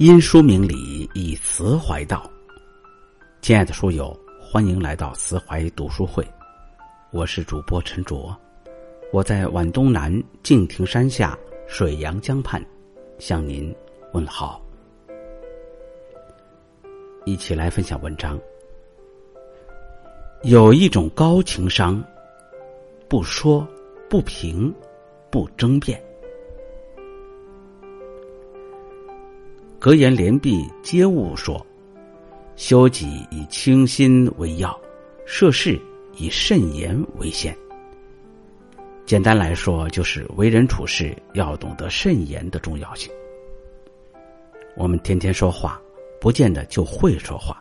因书明理，以词怀道。亲爱的书友，欢迎来到词怀读书会，我是主播陈卓，我在皖东南敬亭山下水阳江畔向您问好。一起来分享文章。有一种高情商，不说，不评，不争辩。格言联璧皆物说：“修己以清心为要，涉事以慎言为先。”简单来说，就是为人处事要懂得慎言的重要性。我们天天说话，不见得就会说话。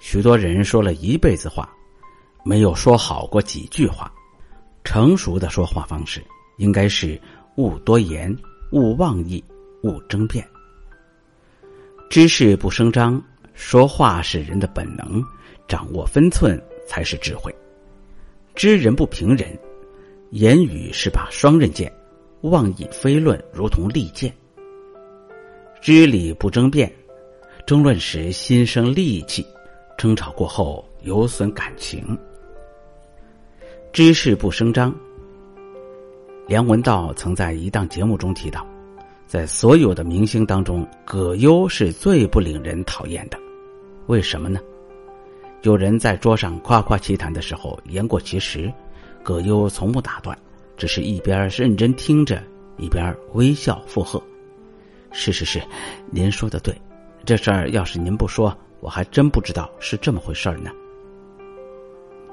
许多人说了一辈子话，没有说好过几句话。成熟的说话方式，应该是勿多言，勿妄议，勿争辩。知事不声张，说话是人的本能，掌握分寸才是智慧。知人不评人，言语是把双刃剑，妄议非论如同利剑。知理不争辩，争论时心生戾气，争吵过后有损感情。知事不声张，梁文道曾在一档节目中提到。在所有的明星当中，葛优是最不令人讨厌的。为什么呢？有人在桌上夸夸其谈的时候言过其实，葛优从不打断，只是一边认真听着，一边微笑附和。是是是，您说的对，这事儿要是您不说，我还真不知道是这么回事呢。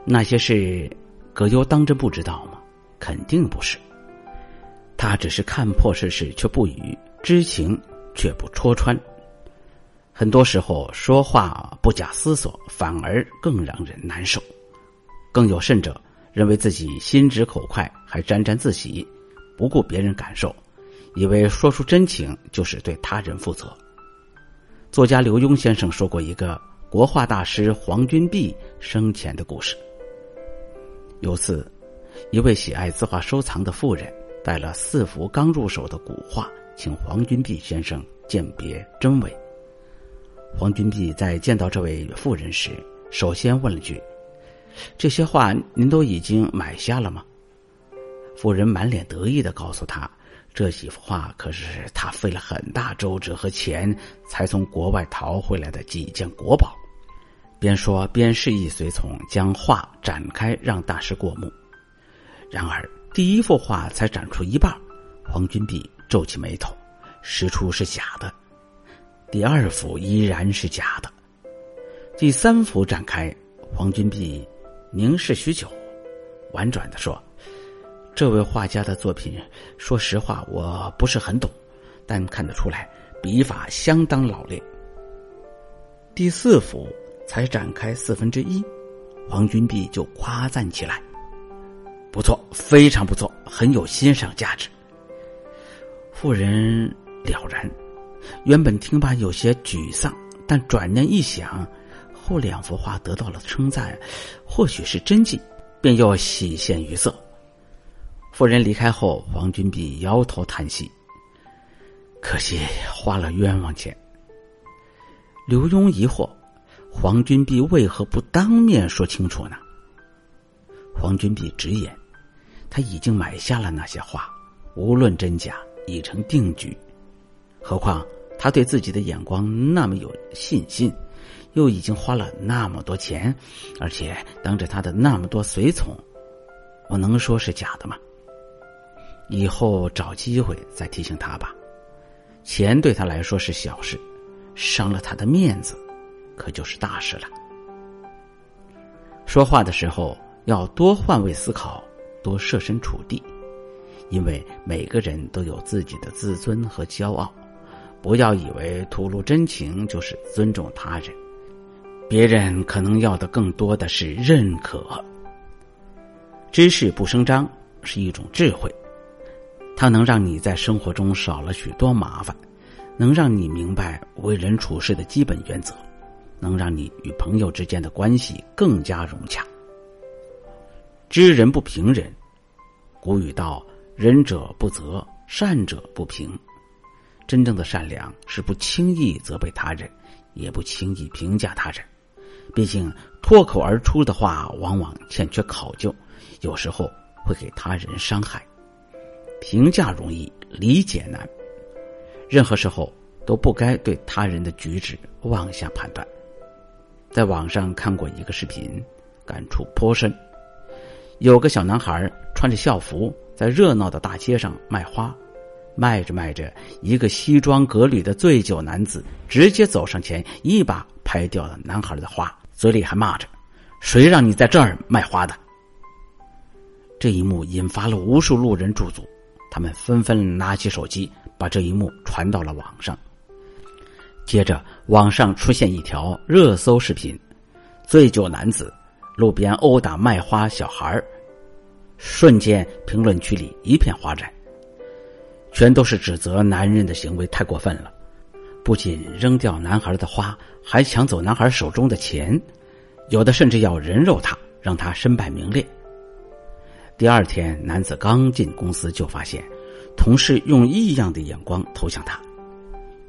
那些事，葛优当真不知道吗？肯定不是。他只是看破世事却不语，知情却不戳穿。很多时候说话不假思索，反而更让人难受。更有甚者，认为自己心直口快，还沾沾自喜，不顾别人感受，以为说出真情就是对他人负责。作家刘墉先生说过一个国画大师黄君璧生前的故事。有次，一位喜爱字画收藏的妇人。带了四幅刚入手的古画，请黄君璧先生鉴别真伪。黄君璧在见到这位妇人时，首先问了句：“这些画您都已经买下了吗？”妇人满脸得意的告诉他：“这几幅画可是他费了很大周折和钱才从国外淘回来的几件国宝。”边说边示意随从将画展开，让大师过目。然而。第一幅画才展出一半，黄君璧皱起眉头，实出是假的。第二幅依然是假的。第三幅展开，黄君璧凝视许久，婉转的说：“这位画家的作品，说实话我不是很懂，但看得出来笔法相当老练。”第四幅才展开四分之一，黄君璧就夸赞起来。不错，非常不错，很有欣赏价值。妇人了然，原本听罢有些沮丧，但转念一想，后两幅画得到了称赞，或许是真迹，便又喜现于色。妇人离开后，黄君璧摇头叹息：“可惜花了冤枉钱。”刘墉疑惑：“黄君璧为何不当面说清楚呢？”黄君璧直言。他已经买下了那些画，无论真假已成定局。何况他对自己的眼光那么有信心，又已经花了那么多钱，而且当着他的那么多随从，我能说是假的吗？以后找机会再提醒他吧。钱对他来说是小事，伤了他的面子，可就是大事了。说话的时候要多换位思考。多设身处地，因为每个人都有自己的自尊和骄傲。不要以为吐露真情就是尊重他人，别人可能要的更多的是认可。知识不声张是一种智慧，它能让你在生活中少了许多麻烦，能让你明白为人处事的基本原则，能让你与朋友之间的关系更加融洽。知人不评人，古语道：“仁者不责，善者不评。”真正的善良是不轻易责备他人，也不轻易评价他人。毕竟脱口而出的话往往欠缺考究，有时候会给他人伤害。评价容易，理解难。任何时候都不该对他人的举止妄下判断。在网上看过一个视频，感触颇深。有个小男孩穿着校服，在热闹的大街上卖花。卖着卖着，一个西装革履的醉酒男子直接走上前，一把拍掉了男孩的花，嘴里还骂着：“谁让你在这儿卖花的？”这一幕引发了无数路人驻足，他们纷纷拿起手机，把这一幕传到了网上。接着，网上出现一条热搜视频：醉酒男子路边殴打卖花小孩瞬间评论区里一片哗然。全都是指责男人的行为太过分了，不仅扔掉男孩的花，还抢走男孩手中的钱，有的甚至要人肉他，让他身败名裂。第二天，男子刚进公司就发现，同事用异样的眼光投向他。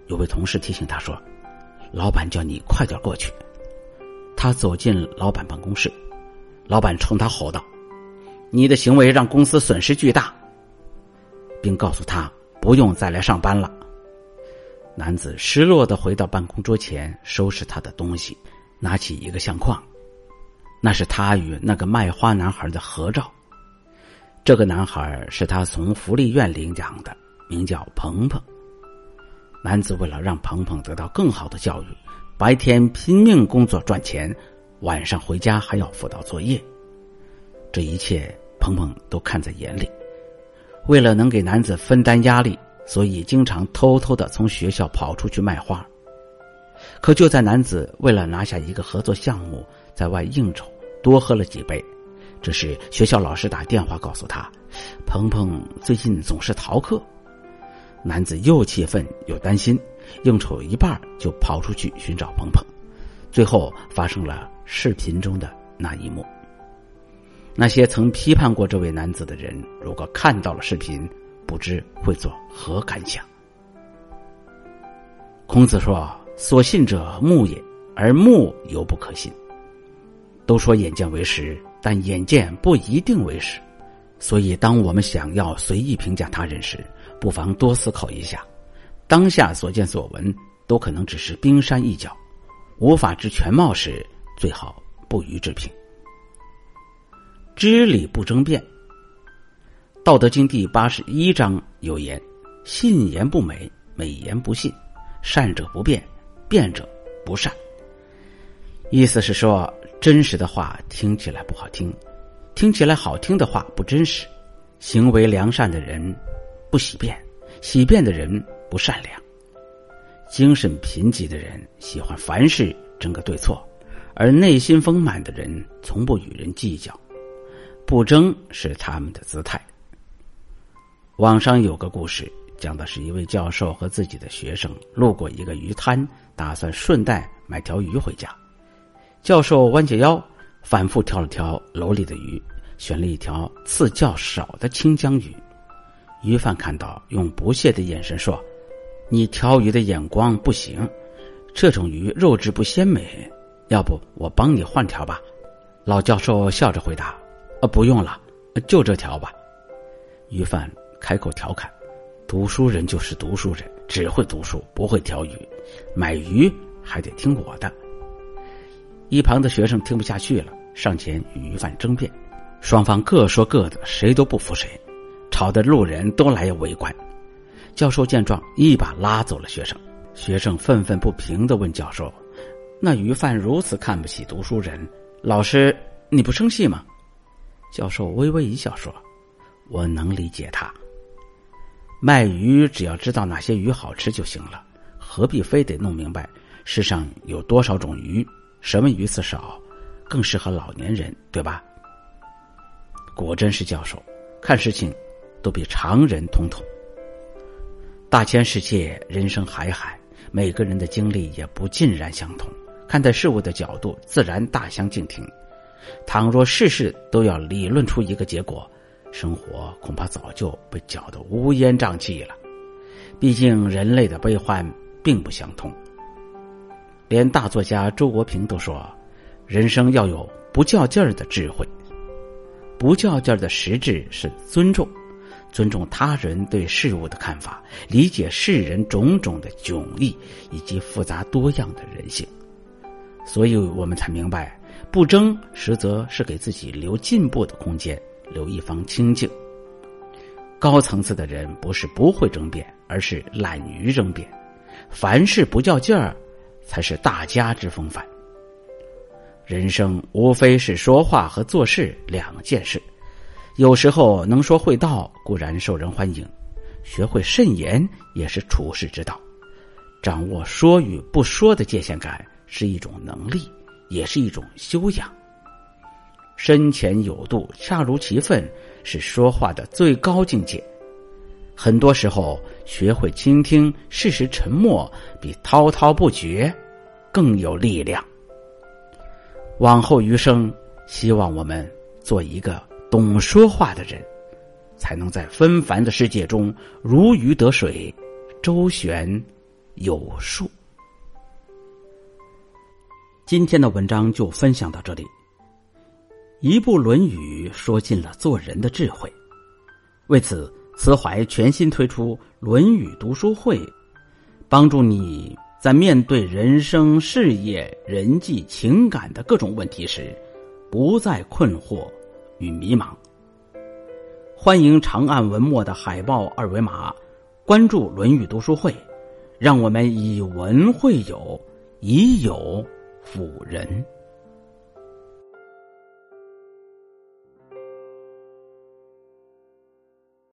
有位同事提醒他说：“老板叫你快点过去。”他走进老板办公室，老板冲他吼道：“你的行为让公司损失巨大。”并告诉他不用再来上班了。男子失落的回到办公桌前，收拾他的东西，拿起一个相框，那是他与那个卖花男孩的合照。这个男孩是他从福利院领养的，名叫鹏鹏。男子为了让鹏鹏得到更好的教育，白天拼命工作赚钱，晚上回家还要辅导作业。这一切，鹏鹏都看在眼里。为了能给男子分担压力，所以经常偷偷的从学校跑出去卖花。可就在男子为了拿下一个合作项目，在外应酬多喝了几杯，这时学校老师打电话告诉他，鹏鹏最近总是逃课。男子又气愤又担心，应酬一半就跑出去寻找鹏鹏，最后发生了视频中的那一幕。那些曾批判过这位男子的人，如果看到了视频，不知会作何感想。孔子说：“所信者目也，而目犹不可信。”都说眼见为实，但眼见不一定为实。所以，当我们想要随意评价他人时，不妨多思考一下：当下所见所闻都可能只是冰山一角，无法知全貌时，最好不予置评。知理不争辩，《道德经》第八十一章有言：“信言不美，美言不信；善者不辩，辩者不善。”意思是说，真实的话听起来不好听，听起来好听的话不真实。行为良善的人不喜变，喜变的人不善良。精神贫瘠的人喜欢凡事争个对错，而内心丰满的人从不与人计较。不争是他们的姿态。网上有个故事，讲的是一位教授和自己的学生路过一个鱼摊，打算顺带买条鱼回家。教授弯下腰，反复挑了挑篓里的鱼，选了一条刺较少的清江鱼。鱼贩看到，用不屑的眼神说：“你挑鱼的眼光不行，这种鱼肉质不鲜美，要不我帮你换条吧？”老教授笑着回答。不用了，就这条吧。鱼贩开口调侃：“读书人就是读书人，只会读书，不会挑鱼。买鱼还得听我的。”一旁的学生听不下去了，上前与鱼贩争辩，双方各说各的，谁都不服谁，吵得路人都来围观。教授见状，一把拉走了学生。学生愤愤不平的问教授：“那鱼贩如此看不起读书人，老师你不生气吗？”教授微微一笑说：“我能理解他。卖鱼只要知道哪些鱼好吃就行了，何必非得弄明白世上有多少种鱼，什么鱼刺少，更适合老年人，对吧？”果真是教授，看事情都比常人通透。大千世界，人生海海，每个人的经历也不尽然相同，看待事物的角度自然大相径庭。倘若事事都要理论出一个结果，生活恐怕早就被搅得乌烟瘴气了。毕竟人类的悲欢并不相同。连大作家周国平都说：“人生要有不较劲儿的智慧。不较劲儿的实质是尊重，尊重他人对事物的看法，理解世人种种的迥异以及复杂多样的人性。所以我们才明白，不争实则是给自己留进步的空间，留一方清净。高层次的人不是不会争辩，而是懒于争辩。凡事不较劲儿。”才是大家之风范。人生无非是说话和做事两件事，有时候能说会道固然受人欢迎，学会慎言也是处世之道。掌握说与不说的界限感是一种能力，也是一种修养。深浅有度，恰如其分，是说话的最高境界。很多时候，学会倾听，适时沉默，比滔滔不绝更有力量。往后余生，希望我们做一个懂说话的人，才能在纷繁的世界中如鱼得水，周旋有数。今天的文章就分享到这里。一部《论语》说尽了做人的智慧，为此。慈怀全新推出《论语读书会》，帮助你在面对人生、事业、人际、情感的各种问题时，不再困惑与迷茫。欢迎长按文末的海报二维码，关注《论语读书会》，让我们以文会友，以友辅人。